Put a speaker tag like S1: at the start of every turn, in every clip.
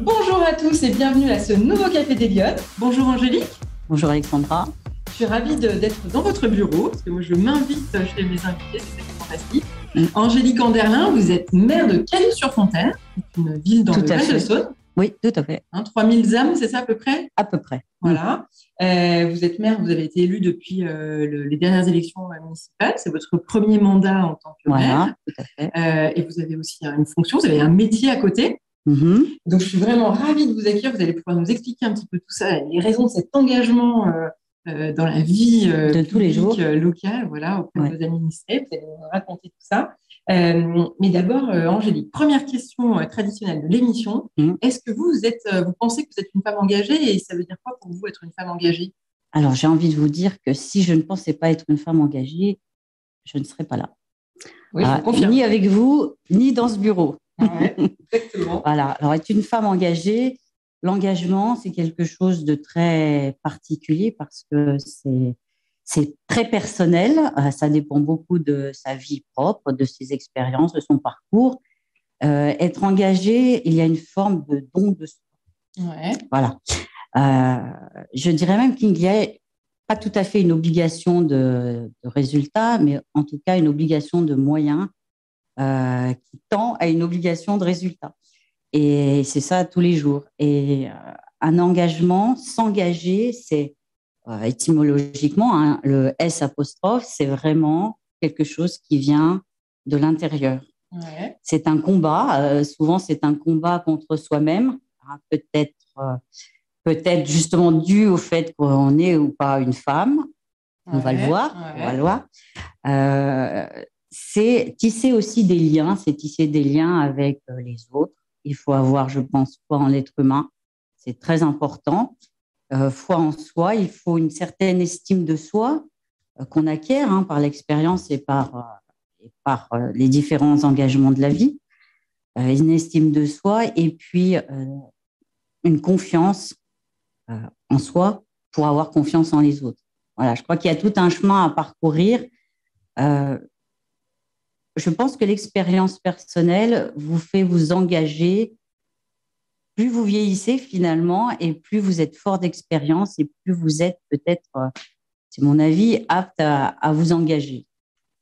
S1: Bonjour à tous et bienvenue à ce nouveau Café des Lyon. Bonjour Angélique.
S2: Bonjour Alexandra.
S1: Je suis ravie d'être dans votre bureau parce que moi je m'invite chez mes invités, c'est fantastique. Mm. Angélique Anderlin, vous êtes maire de Cagnes-sur-Fontaine, une ville dans le Val-de-Saône.
S2: Oui, tout à fait.
S1: Hein, 3000 âmes, c'est ça à peu près?
S2: À peu près.
S1: Voilà. Euh, vous êtes maire, vous avez été élu depuis euh, les dernières élections municipales. C'est votre premier mandat en tant que
S2: voilà,
S1: maire.
S2: Tout à fait.
S1: Euh, et vous avez aussi une fonction, vous avez un métier à côté.
S2: Mm-hmm.
S1: Donc, je suis vraiment ravie de vous accueillir. Vous allez pouvoir nous expliquer un petit peu tout ça, les raisons de cet engagement dans la vie
S2: de tous les jours
S1: locale, voilà, auprès de vos administrés. Vous allez nous raconter tout ça. Euh, mais d'abord, euh, Angélique, première question euh, traditionnelle de l'émission.
S2: Mm.
S1: Est-ce que vous, êtes, vous pensez que vous êtes une femme engagée et ça veut dire quoi pour vous être une femme engagée?
S2: Alors, j'ai envie de vous dire que si je ne pensais pas être une femme engagée, je ne serais pas là.
S1: Oui, je confirme.
S2: Ni avec vous, ni dans ce bureau.
S1: Exactement.
S2: voilà. Alors, être une femme engagée, l'engagement, c'est quelque chose de très particulier parce que c'est c'est très personnel, euh, ça dépend beaucoup de sa vie propre, de ses expériences, de son parcours. Euh, être engagé, il y a une forme de don de soi.
S1: Ouais.
S2: Voilà. Euh, je dirais même qu'il n'y a pas tout à fait une obligation de, de, résultat, mais en tout cas une obligation de moyens qui tend à une obligation de résultat. Et c'est ça tous les jours. Et un engagement, s'engager, c'est euh, étymologiquement, hein, le S apostrophe, c'est vraiment quelque chose qui vient de l'intérieur. C'est un combat, euh, souvent c'est un combat contre soi-même, hein, peut-être euh, peut-être justement dû au fait qu'on est ou pas une femme. On va le voir, on va le voir. C'est tisser aussi des liens, c'est tisser des liens avec les autres. Il faut avoir, je pense, foi en l'être humain. C'est très important. Euh, foi en soi, il faut une certaine estime de soi euh, qu'on acquiert hein, par l'expérience euh, et par les différents engagements de la vie, une estime de soi et puis une confiance en soi pour avoir confiance en les autres. Voilà, je crois qu'il y a tout un chemin à parcourir. Je pense que l'expérience personnelle vous fait vous engager plus vous vieillissez finalement et plus vous êtes fort d'expérience et plus vous êtes peut-être, euh, c'est mon avis, apte à, vous engager.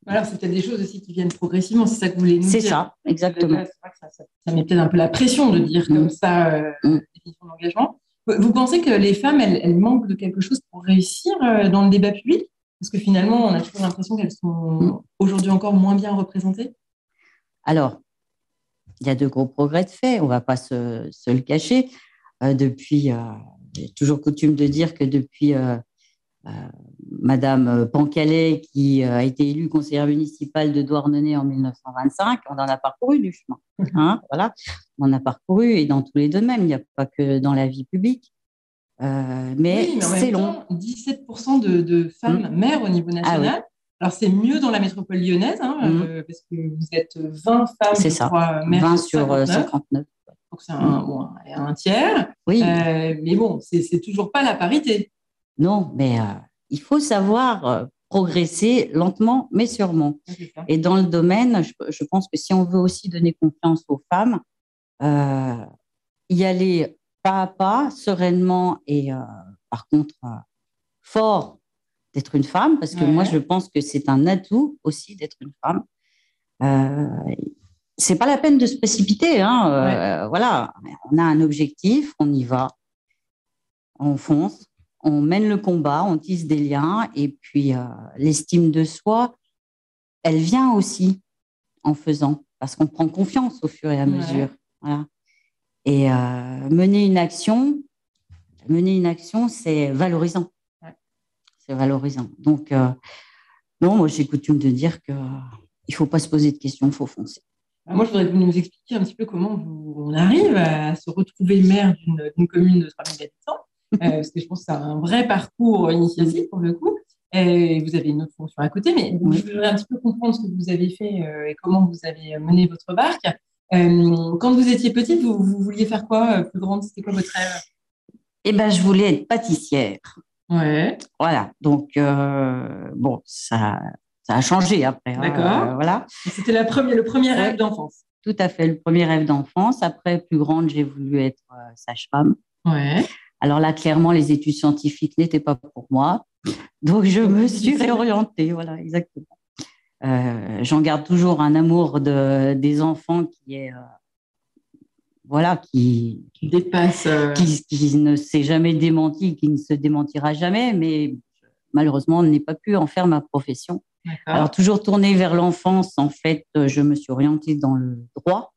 S1: Alors, c'est peut-être des choses aussi qui viennent progressivement, c'est ça que vous voulez nous
S2: dire. C'est ça, exactement.
S1: ça, met peut-être un peu la pression de dire comme mm. ça euh, mm. définition d'engagement. Vous pensez que les femmes, elles, manquent de quelque chose pour réussir euh, dans le débat public? Parce que finalement, on a toujours l'impression qu'elles sont aujourd'hui encore moins bien représentées
S2: Alors, il y a de gros progrès de fait, on ne va pas se, le cacher. Euh, depuis, euh, j'ai toujours coutume de dire que depuis euh, Madame Pancalais, qui a été élue conseillère municipale de Douarnenez en 1925, on en a parcouru du chemin. Hein, voilà, on en a parcouru et dans tous les domaines, il n'y a pas que dans la vie publique. Mais, c'est long.
S1: 17% de, femmes mmh. maires au niveau ah national. Alors, c'est mieux dans la métropole lyonnaise, hein, mhm. euh, parce que vous êtes 20 femmes,
S2: c'est ça. 20 sur 139. Euh,
S1: Donc, c'est un, bon, un, tiers.
S2: Oui.
S1: Euh, mais bon, c'est toujours pas la parité.
S2: Non, mais il faut savoir progresser lentement, mais sûrement. Et dans le domaine, je, pense que si on veut aussi donner confiance aux femmes, y aller pas à pas, sereinement et par contre fort d'être une femme, parce que moi, je pense que c'est un atout aussi d'être une femme. Euh, c'est pas la peine de se précipiter. Hein, euh, voilà, on a un objectif, on y va, on fonce, on mène le combat, on tisse des liens, et puis euh, l'estime de soi, elle vient aussi en faisant, parce qu'on prend confiance au fur et à mesure. Voilà. Et euh, mener une action, mener une action, c'est valorisant c'est valorisant. Donc, euh, non, moi, j'ai coutume de dire qu'il ne faut pas se poser de questions, il faut foncer.
S1: Ah, moi, je voudrais que vous nous expliquiez un petit peu comment on arrive à se retrouver maire d'une commune de 3000 habitants, euh, parce que je pense que c'est un vrai parcours initiatique pour le coup. Et vous avez une autre fonction à côté, mais je voudrais un petit peu comprendre ce que vous avez fait euh, et comment vous avez mené votre barque. Quand vous étiez petite, vous, vous vouliez faire quoi plus grande? C'était quoi votre rêve?
S2: Eh ben, je voulais être pâtissière.
S1: Ouais.
S2: Voilà. Donc, euh, bon, ça, ça a changé après.
S1: Hein, D'accord.
S2: voilà.
S1: C'était la première, le premier rêve d'enfance?
S2: tout à fait. Le premier rêve d'enfance. Après, plus grande, j'ai voulu être sage-femme.
S1: Ouais.
S2: Alors là, clairement, les études scientifiques n'étaient pas pour moi. Donc, je me suis réorientée. Voilà, exactement. Euh, j'en garde toujours un amour de, des enfants qui est euh, voilà qui,
S1: dépasse euh,
S2: qui, ne s'est jamais démenti qui ne se démentira jamais mais malheureusement n'ai pas pu en faire ma profession. Alors toujours tournée vers l'enfance en fait je me suis orientée dans le droit.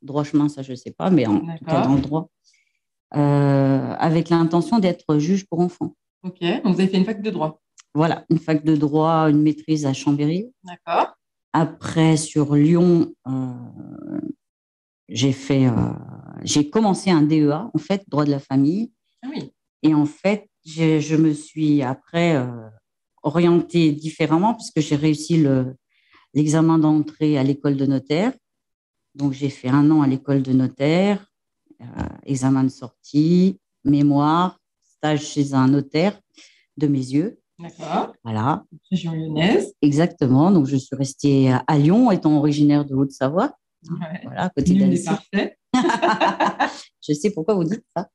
S2: Droit chemin ça je sais pas mais en tout cas dans le droit. Avec l'intention d'être juge pour enfants.
S1: Ok. Donc vous avez fait une fac de droit
S2: voilà, une fac de droit, une maîtrise à Chambéry.
S1: D'accord.
S2: Après, sur Lyon, euh, j'ai fait, euh, j'ai commencé un DEA, en fait, droit de la famille.
S1: Ah oui.
S2: Et en fait, je me suis après euh, orientée différemment puisque j'ai réussi l'examen d'entrée à l'école de notaire. Donc, j'ai fait un an à l'école de notaire, examen de sortie, mémoire, stage chez un notaire de mes yeux.
S1: D'accord.
S2: Voilà.
S1: Région lyonnaise.
S2: Exactement. Donc, je suis restée à Lyon, étant originaire de Haute-Savoie.
S1: Voilà, à côté d'Annecy. parfait.
S2: je sais pourquoi vous dites ça.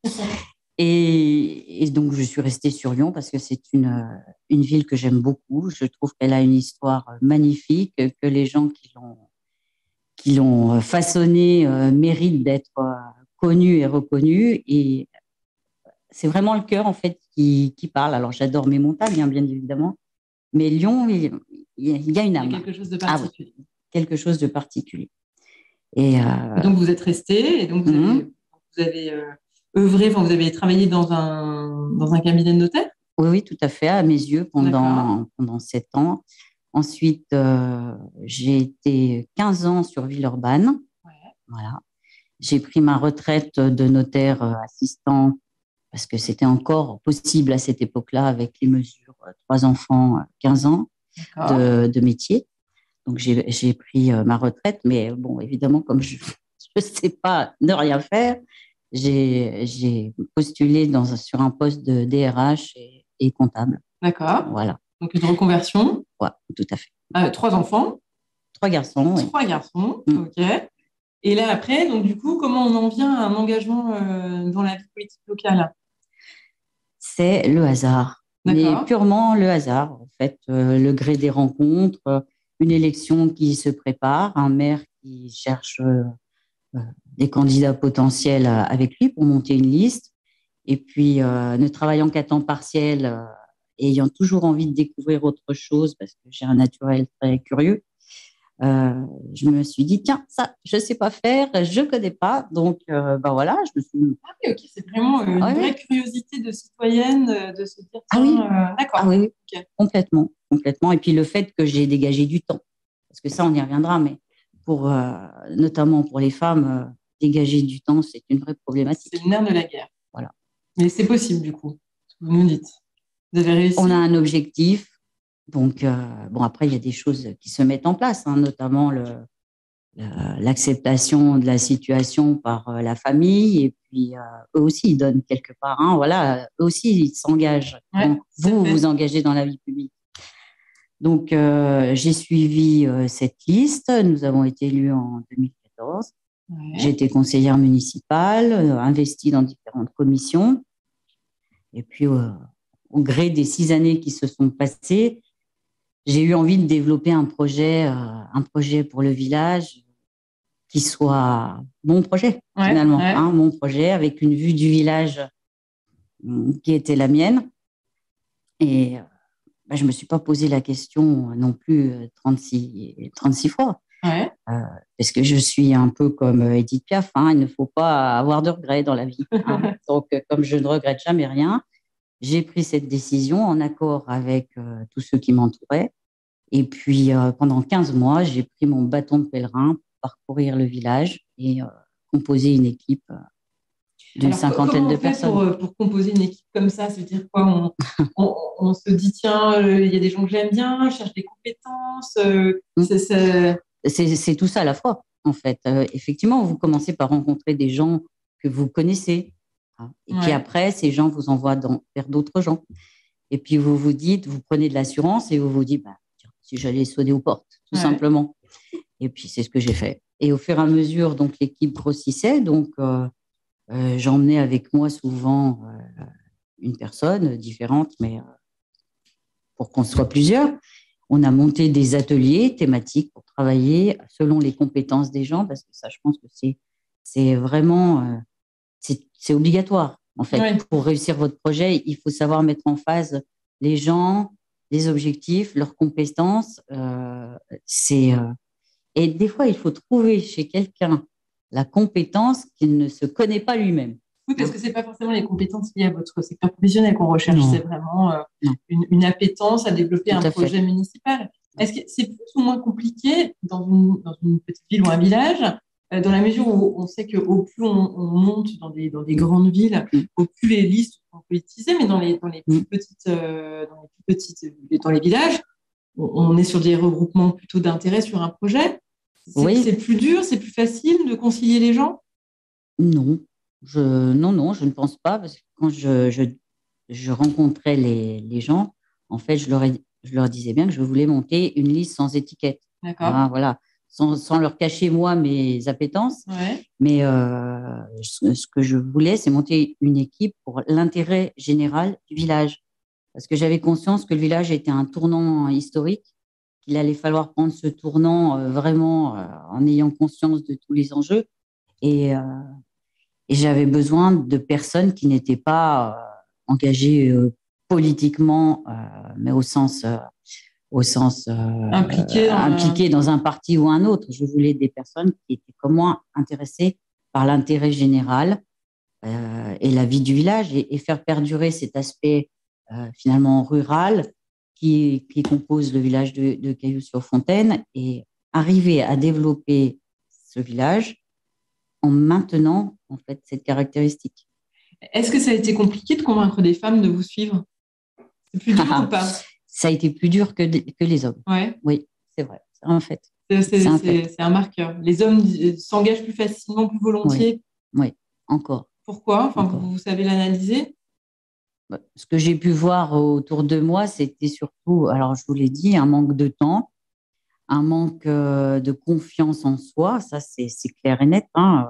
S2: Et, donc, je suis restée sur Lyon parce que c'est une, une ville que j'aime beaucoup. Je trouve qu'elle a une histoire magnifique, que les gens qui l'ont qui l'ont façonnée euh, méritent d'être euh, connus et reconnus. Et c'est vraiment le cœur en fait qui, parle. Alors j'adore mes montagnes, hein, bien évidemment, mais Lyon, il, y a une âme.
S1: quelque chose de ah particulier.
S2: quelque chose de particulier. Et euh,
S1: donc vous êtes resté et donc vous mhm. avez, euh, œuvré, vous avez travaillé dans un, dans un cabinet de notaire?
S2: Oui, oui, tout à fait, à mes yeux, pendant, pendant sept ans. Ensuite, euh, j'ai été 15 ans sur Villeurbanne. Voilà. J'ai pris ma retraite de notaire assistant parce que c'était encore possible à cette époque-là avec les mesures euh, trois enfants, 15 ans de, métier. Donc j'ai pris euh, ma retraite, mais bon, évidemment, comme je ne sais pas ne rien faire, j'ai postulé dans, sur un poste de DRH et, comptable.
S1: D'accord.
S2: Voilà.
S1: Donc une reconversion.
S2: Oui, tout à fait.
S1: Euh, trois enfants.
S2: Trois garçons.
S1: Trois garçons. Mm. Ok. Et là après, donc du coup, comment on en vient à un engagement dans la vie politique locale?
S2: C'est le hasard. Mais purement le hasard, en fait, euh, le gré des rencontres, une élection qui se prépare, un maire qui cherche euh, euh, des candidats potentiels avec lui pour monter une liste, et puis ne travaillant qu'à temps partiel et ayant toujours envie de découvrir autre chose parce que j'ai un naturel très curieux, euh, je me suis dit, tiens, ça, je ne sais pas faire, je ne connais pas. Donc, euh, ben voilà, je me suis.
S1: Ah oui, ok, c'est vraiment une vraie curiosité de citoyenne euh, de se dire,
S2: ah oui, d'accord. Ah oui, complètement, complètement. Et puis le fait que j'ai dégagé du temps, parce que ça, on y reviendra, mais pour, notamment pour les femmes, dégager du temps, c'est une vraie problématique.
S1: C'est le nerf de la guerre.
S2: Voilà.
S1: Mais c'est possible, du coup, vous nous dites. Vous avez réussi.
S2: On a un objectif, donc, euh, bon, après, il y a des choses qui se mettent en place, hein, notamment l'acceptation de la situation par euh, la famille. Et puis euh, eux aussi ils donnent quelque part hein, voilà eux aussi ils s'engagent. Vous vous engagez dans la vie publique. Donc j'ai suivi cette liste. Nous avons été élus en 2014 j'ai été conseillère municipale investie dans différentes commissions. Et puis au gré des six années qui se sont passées j'ai eu envie de développer un projet, euh, un projet pour le village qui soit mon projet finalement, hein, mon projet avec une vue du village mm, qui était la mienne. Et bah, je ne me suis pas posé la question non plus 36, euh, 36 fois.
S1: Euh,
S2: parce que je suis un peu comme Edith Piaf, hein, il ne faut pas avoir de regrets dans la vie. Hein. Donc, comme je ne regrette jamais rien, j'ai pris cette décision en accord avec euh, tous ceux qui m'entouraient. Et puis, euh, pendant 15 mois, j'ai pris mon bâton de pèlerin pour parcourir le village et euh, composer une équipe d'une cinquantaine de personnes.
S1: Pour, pour, composer une équipe comme ça, c'est-à-dire quoi? On, on, se dit, tiens, il y a des gens que j'aime bien, je cherche des compétences.
S2: Mmh. c'est tout ça à la fois, en fait. effectivement, vous commencez par rencontrer des gens que vous connaissez, Hein. Et puis après, ces gens vous envoient vers d'autres gens. Et puis vous vous dites, vous prenez de l'assurance et vous vous dites, bah, si j'allais sonner aux portes, tout simplement. Et puis, c'est ce que j'ai fait. Et au fur et à mesure, donc, l'équipe grossissait. Donc, euh, euh, j'emmenais avec moi souvent une personne différente, mais pour qu'on soit plusieurs. On a monté des ateliers thématiques pour travailler selon les compétences des gens, parce que ça, je pense que c'est, c'est vraiment, c'est obligatoire. En fait, pour réussir votre projet, il faut savoir mettre en phase les gens, les objectifs, leurs compétences. Euh, c'est euh, et des fois, il faut trouver chez quelqu'un la compétence qu'il ne se connaît pas lui-même.
S1: Oui, parce que c'est pas forcément les compétences liées à votre secteur professionnel qu'on recherche, c'est vraiment euh, une, une, appétence à développer un projet municipal. Est-ce que c'est plus ou moins compliqué dans une, dans une petite ville ou un village dans la mesure où on sait qu'au plus on, monte dans des, dans des grandes villes, mm. au plus les listes sont politisées, mais dans les, dans les plus mm. petites, euh, dans les petites, dans les villages, on, est sur des regroupements plutôt d'intérêt sur un projet. C'est c'est plus dur, c'est plus facile de concilier les gens?
S2: Non, je, non, non, je ne pense pas, parce que quand je, je, je rencontrais les, les, gens, en fait, je leur, je leur disais bien que je voulais monter une liste sans étiquette.
S1: D'accord. Ah,
S2: voilà sans, leur cacher moi mes appétences. Mais euh, ce, que je voulais, c'est monter une équipe pour l'intérêt général du village. Parce que j'avais conscience que le village était un tournant historique, qu'il allait falloir prendre ce tournant euh, vraiment euh, en ayant conscience de tous les enjeux. Et, et j'avais besoin de personnes qui n'étaient pas engagées politiquement, mais au sens au sens
S1: euh, impliqué,
S2: dans, dans un parti ou un autre. Je voulais des personnes qui étaient comme moi intéressées par l'intérêt général euh, et la vie du village et, faire perdurer cet aspect euh, finalement rural qui, qui, compose le village de, de Cailloux-sur-Fontaine et arriver à développer ce village en maintenant en fait cette caractéristique.
S1: Est-ce que ça a été compliqué de convaincre des femmes de vous suivre? C'est plus dur ou pas?
S2: ça a été plus dur que, que les hommes.
S1: Ouais.
S2: Oui, c'est vrai, c'est un fait.
S1: C'est un, marqueur. Les hommes s'engagent plus facilement, plus volontiers.
S2: Oui, encore.
S1: Pourquoi? Enfin, Vous, savez l'analyser?
S2: Bah, Ce que j'ai pu voir autour de moi, c'était surtout, alors je vous l'ai dit, un manque de temps, un manque euh, de confiance en soi, ça c'est clair et net. Hein.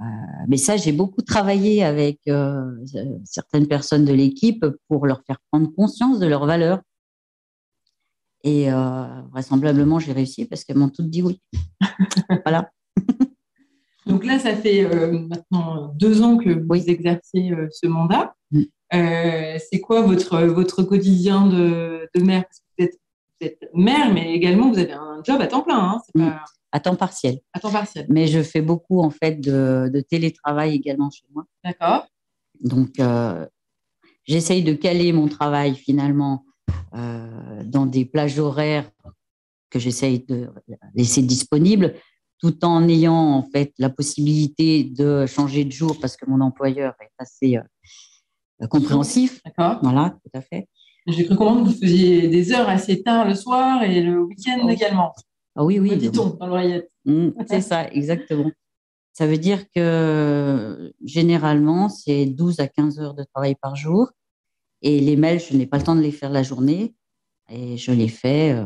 S2: Euh, mais ça, j'ai beaucoup travaillé avec euh, certaines personnes de l'équipe pour leur faire prendre conscience de leurs valeurs. Et euh, vraisemblablement, j'ai réussi parce qu'elles m'ont toutes dit oui. voilà.
S1: Donc là, ça fait euh, maintenant deux ans que vous exercez euh, ce mandat. Mm. c'est quoi votre, votre quotidien de, de mère? Vous êtes, vous êtes, mère, mais également vous avez un job à temps plein. Hein,
S2: mm. À temps partiel.
S1: À temps partiel.
S2: Mais je fais beaucoup en fait de, de télétravail également chez moi.
S1: D'accord.
S2: Donc, j'essaye de caler mon travail finalement dans des plages horaires que j'essaye de laisser disponibles, tout en ayant en fait la possibilité de changer de jour parce que mon employeur est assez euh, compréhensif.
S1: D'accord.
S2: Voilà, tout à fait.
S1: J'ai cru comprendre que vous faisiez des heures assez tard le soir et le week-end également.
S2: Ah oui, oui.
S1: Dans l'oreillette.
S2: Mmh, c'est ça, exactement. Ça veut dire que généralement, c'est 12 à 15 heures de travail par jour. Et les mails, je n'ai pas le temps de les faire la journée. Et je les fais euh,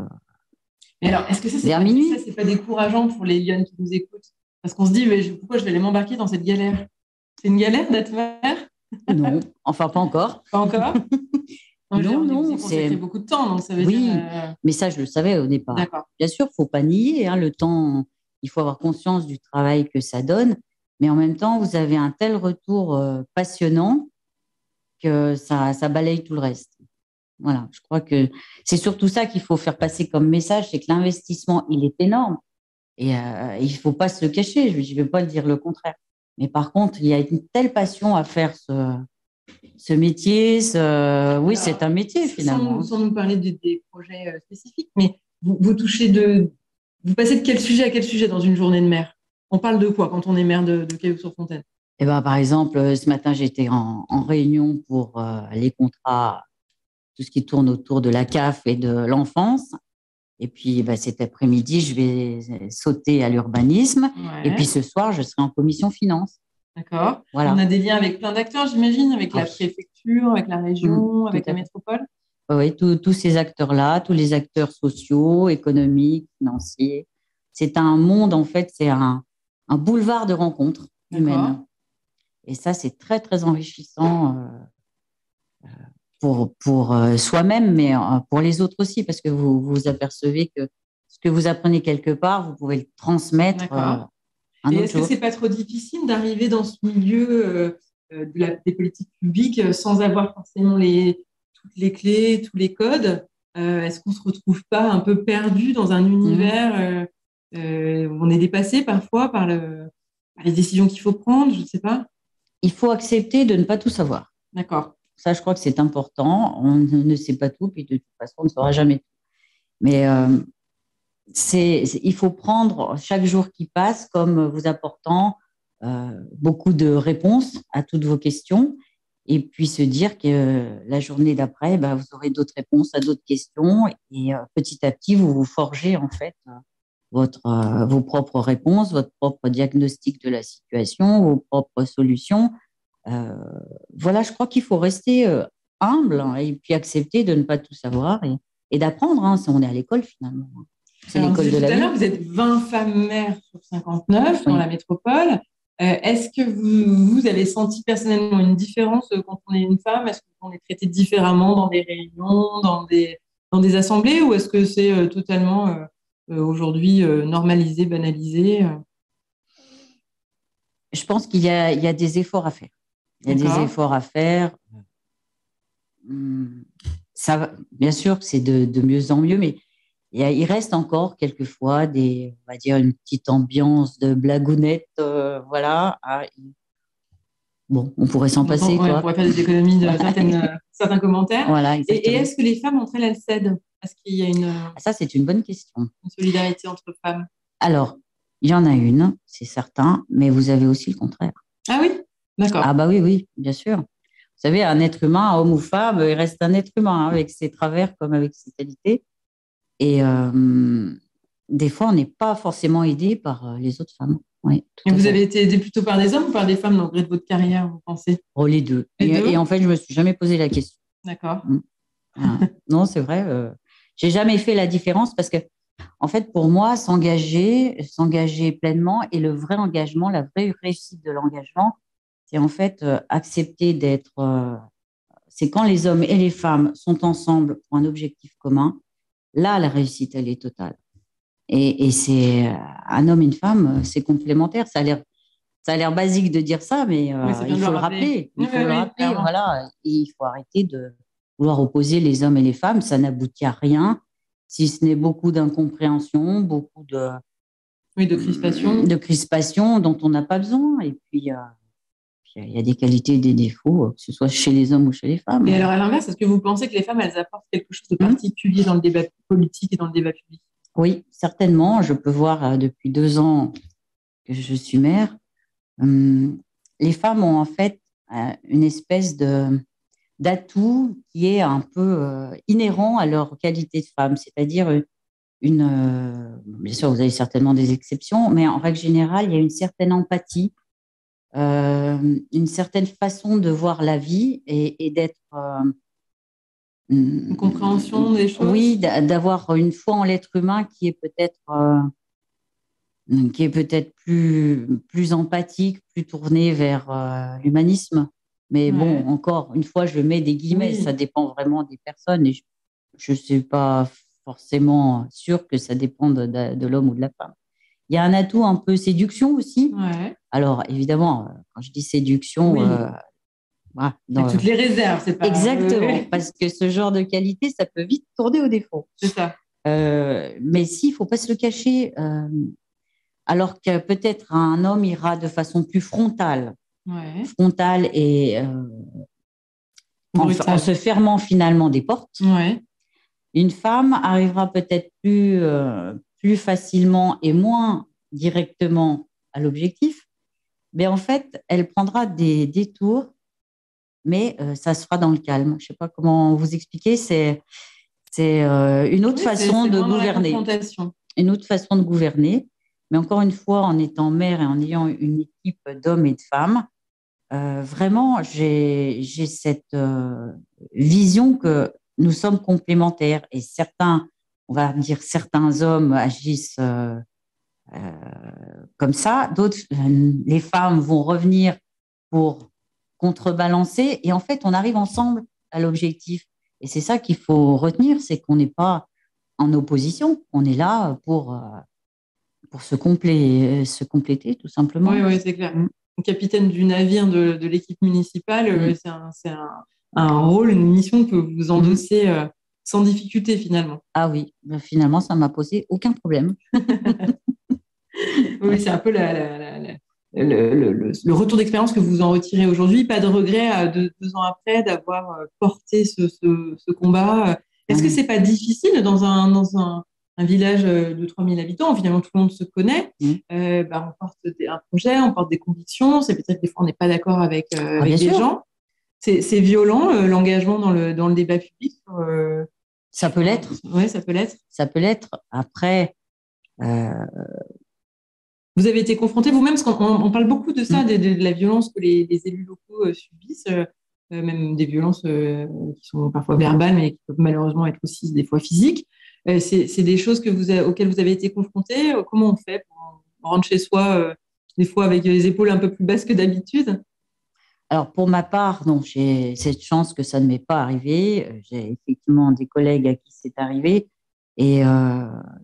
S1: mais alors, est-ce que ça, c'est. Ça, c'est pas décourageant pour les Lyonnes qui nous écoutent? Parce qu'on se dit, mais pourquoi je vais aller m'embarquer dans cette galère? C'est une galère d'être mère
S2: Non, enfin pas encore.
S1: Pas encore?
S2: Non, non,
S1: c'est beaucoup de temps, donc ça veut
S2: oui,
S1: dire.
S2: Euh, mais ça, je le savais au départ. Bien sûr, faut pas nier hein, le temps. Il faut avoir conscience du travail que ça donne, mais en même temps, vous avez un tel retour euh, passionnant que ça, ça balaye tout le reste. Voilà, je crois que c'est surtout ça qu'il faut faire passer comme message, c'est que l'investissement, il est énorme. Et euh, il ne faut pas se le cacher, je ne vais pas dire le contraire. Mais par contre, il y a une telle passion à faire ce, ce métier. Ce... Oui, c'est un métier finalement.
S1: Sans, nous parler des projets euh, spécifiques, mais vous, vous, touchez de. Vous passez de quel sujet à quel sujet dans une journée de mer? On parle de quoi quand on est maire de, de Cailloux-sur-Fontaine?
S2: Eh ben, par exemple, euh, ce matin, j'étais en, en, réunion pour euh, les contrats, tout ce qui tourne autour de la CAF et de l'enfance. Et puis, ben, cet après-midi, je vais sauter à l'urbanisme. Et puis, ce soir, je serai en commission finance.
S1: D'accord. Voilà. On a des liens avec plein d'acteurs, j'imagine, avec la préfecture, avec la région, mmh, avec la métropole.
S2: Oui, tous ces acteurs-là, tous les acteurs sociaux, économiques, financiers. c'est un monde, en fait, c'est un, un, boulevard de rencontres humaines. Et ça, c'est très, très enrichissant euh, pour, pour euh, soi-même, mais pour les autres aussi, parce que vous vous apercevez que ce que vous apprenez quelque part, vous pouvez le transmettre.
S1: Et est-ce que c'est pas trop difficile d'arriver dans ce milieu de la, des politiques publiques sans avoir forcément les, toutes les clés, tous les codes? Euh, Est-ce qu'on ne se retrouve pas un peu perdu dans un univers euh, euh, où on est dépassé parfois par, le, les décisions qu'il faut prendre? Je ne sais pas.
S2: Il faut accepter de ne pas tout savoir.
S1: D'accord.
S2: Ça, je crois que c'est important. On ne sait pas tout, puis de toute façon, on ne saura jamais tout. Mais c'est, il faut prendre chaque jour qui passe comme vous apportant beaucoup de réponses à toutes vos questions et puis se dire que la journée d'après, bah, vous aurez d'autres réponses à d'autres questions et euh, petit à petit, vous vous forgez en fait votre, euh, vos propres réponses, votre propre diagnostic de la situation, vos propres solutions. Euh, voilà, je crois qu'il faut rester humble hein, et puis accepter de ne pas tout savoir et, et d'apprendre. Hein, on est à l'école finalement.
S1: C'est l'école de la vie. Vous êtes 20 femmes mères sur 59 dans la métropole. Euh, est-ce que vous, avez senti personnellement une différence euh, quand on est une femme? Est-ce qu'on est traité différemment dans des réunions, dans des, dans des assemblées? Ou est-ce que c'est euh, totalement aujourd'hui normalisé, banalisé
S2: Je pense qu'il y, y a, des efforts à faire. Il y a des efforts à faire. Hum, ça, bien sûr que c'est de, de mieux en mieux, mais il reste encore quelquefois des, on va dire, une petite ambiance de blagounette, euh, voilà. Ah, bon, on pourrait s'en passer.
S1: quoi. on pourrait faire des économies de certains commentaires. Voilà, et, est-ce que les femmes entre elles, elles cèdent Est-ce qu'il y a une.
S2: Ah, ça, c'est une bonne question.
S1: Une solidarité entre femmes?
S2: Alors, il y en a une, c'est certain, mais vous avez aussi le contraire.
S1: Ah oui? D'accord.
S2: Ah bah oui, oui, bien sûr. Vous savez, un être humain, homme ou femme, il reste un être humain, hein, avec ses travers comme avec ses qualités. Et euh, des fois, on n'est pas forcément aidé par euh, les autres femmes.
S1: Et vous avez été aidé plutôt par des hommes ou par des femmes dans le gré de votre carrière, vous pensez?
S2: Oh, Les deux. et, en fait, je ne me suis jamais posé la question.
S1: D'accord. Mm.
S2: non, c'est vrai. Euh, j'ai jamais fait la différence parce que, en fait, pour moi, s'engager, s'engager pleinement et le vrai engagement, la vraie réussite de l'engagement, c'est en fait euh, accepter d'être. c'est quand les hommes et les femmes sont ensemble pour un objectif commun Là, la réussite, elle est totale. Et, c'est euh, un homme et une femme, euh, c'est complémentaire. Ça a l'air, ça a l'air basique de dire ça, mais euh, il faut le rappeler. Il faut le rappeler, voilà. il faut arrêter de vouloir opposer les hommes et les femmes. Ça n'aboutit à rien, si ce n'est beaucoup d'incompréhension, beaucoup de
S1: oui, de crispation,
S2: de crispation dont on n'a pas besoin. Et puis il y a des qualités et des défauts, que ce soit chez les hommes ou chez les femmes.
S1: Et alors, à l'inverse, est-ce que vous pensez que les femmes, elles apportent quelque chose de particulier dans le débat politique et dans le débat public?
S2: Oui, certainement. Je peux voir euh, depuis deux ans que je suis mère. Hum, les femmes ont en fait euh, une espèce de d'atout qui est un peu inhérent à leur qualité de femme, c'est-à-dire une, bien sûr, vous avez certainement des exceptions, mais en règle générale, il y a une certaine empathie euh, une certaine façon de voir la vie et, d'être. Euh,
S1: une compréhension des choses?
S2: Oui, d'avoir une foi en l'être humain qui est peut-être euh, qui est peut-être plus plus empathique, plus tournée vers l'humanisme. Mais bon, encore une fois, je mets des guillemets. Ça dépend vraiment des personnes et je ne suis pas forcément sûre que ça dépend de l'homme ou de la femme. Il y a un atout un peu séduction aussi. Alors, évidemment, euh, quand je dis séduction,
S1: euh, toutes les réserves, c'est pas.
S2: Exactement, parce que ce genre de qualité, ça peut vite tourner au défaut.
S1: C'est ça.
S2: Euh, mais si, il ne faut pas se le cacher. alors que peut-être un homme ira de façon plus frontale. Frontale et en, se fermant finalement des portes. Une femme arrivera peut-être plus, plus facilement et moins directement à l'objectif, mais en fait, elle prendra des détours, mais euh, ça se fera dans le calme. Je ne sais pas comment vous expliquer, c'est c'est euh, une autre façon de gouverner. Une autre façon de gouverner. Mais encore une fois, en étant mère et en ayant une équipe d'hommes et de femmes, euh, vraiment, j'ai cette vision que nous sommes complémentaires et certains on va dire certains hommes agissent comme ça. D'autres, les femmes vont revenir pour contrebalancer. Et en fait, on arrive ensemble à l'objectif. Et c'est ça qu'il faut retenir, c'est qu'on n'est pas en opposition. On est là pour, pour se, se compléter, tout simplement.
S1: Oui, oui c'est clair. Capitaine du navire de, de l'équipe municipale, mm. c'est un, un, rôle, une mission que vous mm. endossez sans difficulté finalement.
S2: Ah oui, ben, finalement, ça m'a posé aucun problème.
S1: oui, c'est un peu le, retour d'expérience que vous en retirez aujourd'hui. Pas de regret deux, ans après d'avoir euh, porté ce, combat. Est-ce que c'est pas difficile dans un, dans un, village euh, de 3000 habitants, finalement tout le monde se connaît, mmh. euh, bah, on porte un projet, on porte des convictions, c'est peut-être des fois on n'est pas d'accord avec, ah, les gens. C'est violent l'engagement dans le, dans le débat public
S2: ça peut l'être.
S1: Oui, ça peut l'être.
S2: Ça peut l'être. Après,
S1: vous avez été confronté vous-même, parce qu'on parle beaucoup de ça, mm. de, la violence que les, élus locaux euh, subissent, euh, euh, même des violences qui sont parfois verbales, mais qui peuvent malheureusement être aussi des fois physiques. C'est des choses que vous auxquelles vous avez été confronté. Comment on fait pour rentrer chez soi, des fois avec les épaules un peu plus basses que d'habitude?
S2: Alors, pour ma part, non, j'ai cette chance que ça ne m'est pas arrivé. J'ai effectivement des collègues à qui c'est arrivé. Et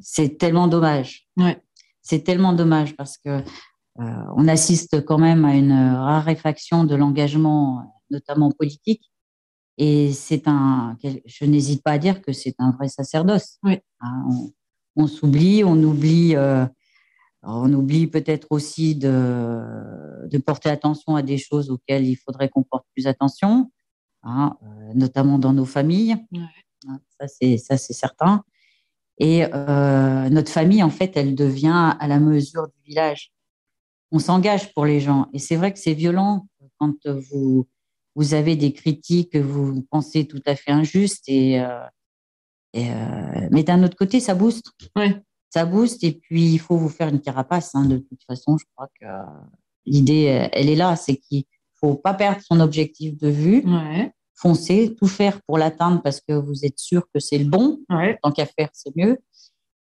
S2: c'est tellement dommage.
S1: Ouais
S2: c'est tellement dommage parce que euh, on assiste quand même à une raréfaction de l'engagement, notamment politique. Et c'est un, je n'hésite pas à dire que c'est un vrai sacerdoce.
S1: Hein,
S2: on, s'oublie, on oublie, euh, on oublie peut-être aussi de, de, porter attention à des choses auxquelles il faudrait qu'on porte plus attention, hein, euh, notamment dans nos familles. Hein, ça, c'est ça, c'est certain. Et euh, notre famille, en fait, elle devient à la mesure du village. On s'engage pour les gens. Et c'est vrai que c'est violent quand vous, vous avez des critiques que vous pensez tout à fait injustes. Et, euh, euh, mais d'un autre côté, ça booste. Ça booste. Et puis, il faut vous faire une carapace. Hein, de toute façon, je crois que l'idée, elle est là. C'est qu'il faut pas perdre son objectif de vue.
S1: Ouais
S2: foncez, tout faire pour l'atteindre parce que vous êtes sûr que c'est le bon. Tant qu'à faire, c'est mieux.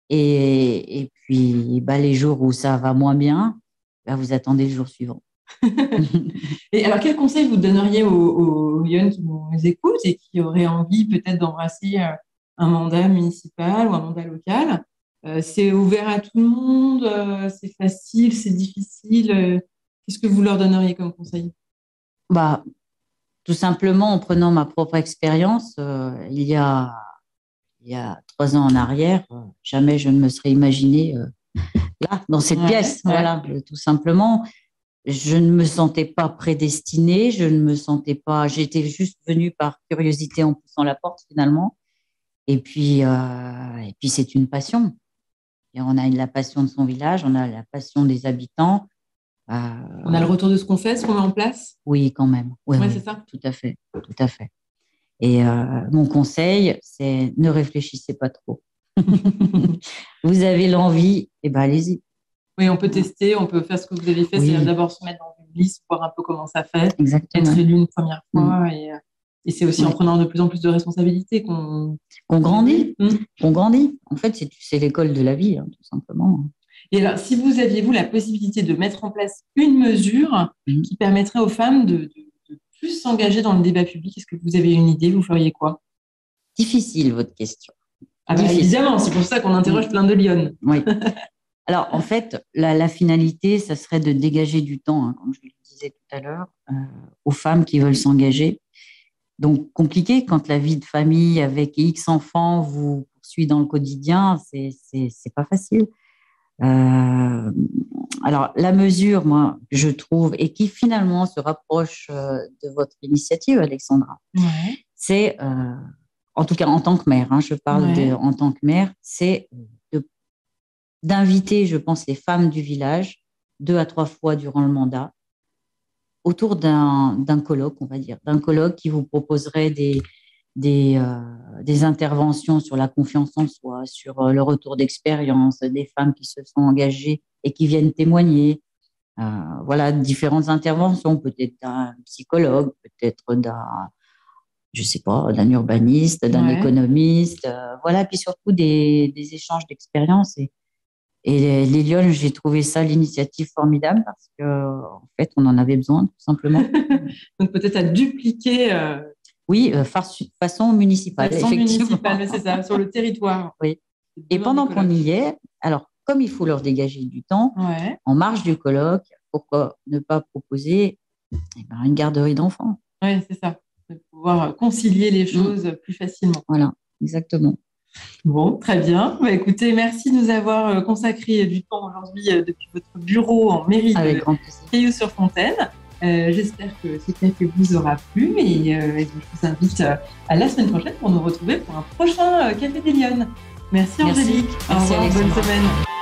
S2: Et, et puis, bah, les jours où ça va moins bien, bah, vous attendez le jour suivant.
S1: et alors, quel conseil vous donneriez aux, aux jeunes qui nous écoutent et qui auraient envie peut-être d'embrasser euh, un mandat municipal ou un mandat local? Euh, C'est ouvert à tout le monde, euh, c'est facile, c'est difficile. Qu'est-ce que vous leur donneriez comme conseil?
S2: Bah, tout simplement en prenant ma propre expérience, euh, il, y a, il y a trois ans en arrière, euh, jamais je ne me serais imaginé euh, là, dans cette pièce. Voilà, tout simplement. Je ne me sentais pas prédestinée, je ne me sentais pas. J'étais juste venue par curiosité en poussant la porte finalement. Et puis, et puis c'est une passion. Et on a la passion de son village, on a la passion des habitants,
S1: euh, on a le retour de ce qu'on fait, ce qu'on met en place?
S2: Oui, quand même.
S1: Oui, c'est ça.
S2: Tout à fait, tout à fait. Et euh, mon conseil, c'est ne réfléchissez pas trop. vous avez l'envie, et eh ben allez-y.
S1: Oui, on peut tester, on peut faire ce que vous avez fait, c'est d'abord se mettre dans une liste, voir un peu comment ça fait,
S2: Exactement.
S1: être élu une première fois. Mm. Euh, et, c'est aussi en prenant de plus en plus de responsabilités qu'on
S2: grandit. Mm. On grandit. En fait, c'est l'école de la vie, hein, tout simplement.
S1: Et alors, si vous aviez, vous, la possibilité de mettre en place une mesure mhm. qui permettrait aux femmes de, plus s'engager dans le débat public, est-ce que vous avez une idée? Vous feriez quoi?
S2: Difficile, votre question.
S1: Ah bah, évidemment, c'est pour ça qu'on interroge plein de lionnes.
S2: Oui. Alors, en fait, la, finalité, ça serait de dégager du temps, hein, comme je le disais tout à l'heure, euh, aux femmes qui veulent s'engager. Donc, compliqué quand la vie de famille avec X enfants vous poursuit dans le quotidien, c'est pas facile. Euh, alors, la mesure, moi, je trouve, et qui finalement se rapproche euh, de votre initiative, Alexandra, c'est, euh, en tout cas en tant que mère, hein, je parle de, en tant que mère, c'est d'inviter, je pense, les femmes du village deux à trois fois durant le mandat autour d'un colloque, on va dire, d'un colloque qui vous proposerait des, des, euh, des, interventions sur la confiance en soi, sur euh, le retour d'expérience, des femmes qui se sont engagées et qui viennent témoigner. Euh, voilà, différentes interventions, peut-être d'un psychologue, peut-être d'un, je sais pas, d'un urbaniste, d'un économiste, voilà, puis surtout des, des échanges d'expériences. Et Et les j'ai trouvé ça l'initiative formidable parce que en fait, on en avait besoin tout simplement.
S1: Donc peut-être à dupliquer. Euh,
S2: oui, façon municipale.
S1: Façon municipale, c'est ça, sur le territoire.
S2: Oui. Et pendant qu'on y est, alors comme il faut leur dégager du temps, en marge du colloque, pourquoi ne pas proposer eh ben, une garderie d'enfants?
S1: Oui, c'est ça. De pouvoir concilier les mm. choses plus facilement.
S2: Voilà, exactement.
S1: Bon, très bien. Bah, écoutez, merci de nous avoir euh, consacré du temps aujourd'hui euh, depuis votre bureau en mairie
S2: Avec
S1: de Caillou-sur-Fontaine. Euh, j'espère que ce café vous aura plu et je vous invite à la semaine prochaine pour nous retrouver pour un prochain Café des Lyonnes. Merci, Angélique.
S2: Au revoir,
S1: bonne semaine.